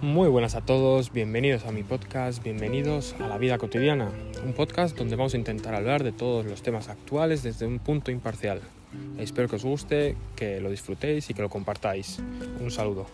Muy buenas a todos, bienvenidos a mi podcast, bienvenidos a la vida cotidiana, un podcast donde vamos a intentar hablar de todos los temas actuales desde un punto imparcial. Espero que os guste, que lo disfrutéis y que lo compartáis. Un saludo.